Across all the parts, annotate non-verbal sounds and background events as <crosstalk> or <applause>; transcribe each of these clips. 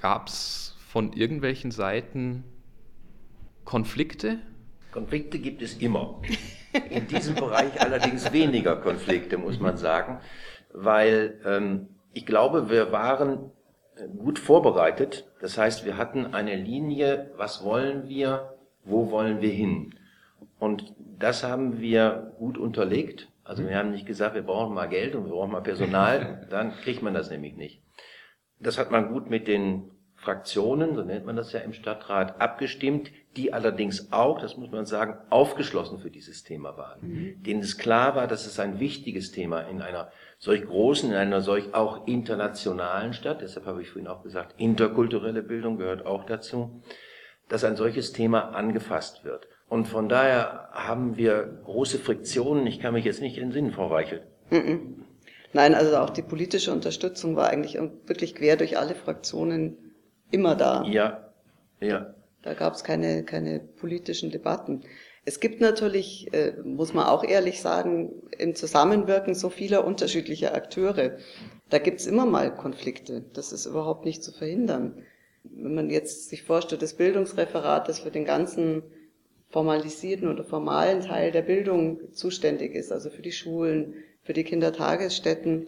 Gab es von irgendwelchen Seiten Konflikte? Konflikte gibt es immer. In diesem Bereich allerdings weniger Konflikte, muss man sagen, weil ähm, ich glaube, wir waren gut vorbereitet. Das heißt, wir hatten eine Linie, was wollen wir, wo wollen wir hin. Und das haben wir gut unterlegt. Also wir haben nicht gesagt, wir brauchen mal Geld und wir brauchen mal Personal, <laughs> dann kriegt man das nämlich nicht. Das hat man gut mit den Fraktionen, so nennt man das ja im Stadtrat, abgestimmt, die allerdings auch, das muss man sagen, aufgeschlossen für dieses Thema waren. Mhm. Denen es klar war, dass es ein wichtiges Thema in einer solch großen, in einer solch auch internationalen Stadt, deshalb habe ich vorhin auch gesagt, interkulturelle Bildung gehört auch dazu, dass ein solches Thema angefasst wird. Und von daher haben wir große Friktionen. Ich kann mich jetzt nicht in den Sinn, Frau Reichelt. Nein, also auch die politische Unterstützung war eigentlich wirklich quer durch alle Fraktionen immer da. Ja, ja. Da gab es keine, keine politischen Debatten. Es gibt natürlich, äh, muss man auch ehrlich sagen, im Zusammenwirken so vieler unterschiedlicher Akteure. Da gibt es immer mal Konflikte. Das ist überhaupt nicht zu verhindern. Wenn man jetzt sich vorstellt, das Bildungsreferat, das für den ganzen formalisierten oder formalen Teil der Bildung zuständig ist, also für die Schulen, für die Kindertagesstätten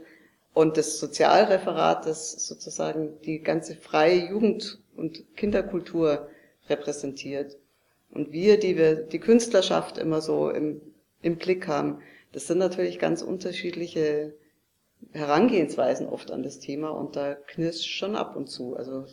und das Sozialreferat, das sozusagen die ganze freie Jugend- und Kinderkultur repräsentiert. Und wir, die wir die Künstlerschaft immer so im, im Blick haben, das sind natürlich ganz unterschiedliche Herangehensweisen oft an das Thema und da knirscht schon ab und zu. Also,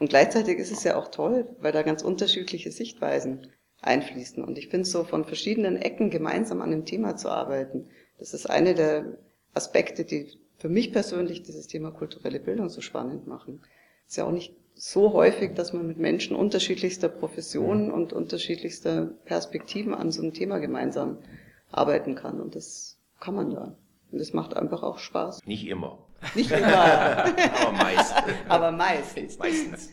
und gleichzeitig ist es ja auch toll, weil da ganz unterschiedliche Sichtweisen einfließen. Und ich finde so von verschiedenen Ecken gemeinsam an dem Thema zu arbeiten, das ist eine der Aspekte, die für mich persönlich dieses Thema kulturelle Bildung so spannend machen. Es ist ja auch nicht so häufig, dass man mit Menschen unterschiedlichster Professionen und unterschiedlichster Perspektiven an so einem Thema gemeinsam arbeiten kann. Und das kann man da. Und das macht einfach auch Spaß. Nicht immer. Nicht immer. <laughs> Aber meist. Aber meist. Meistens.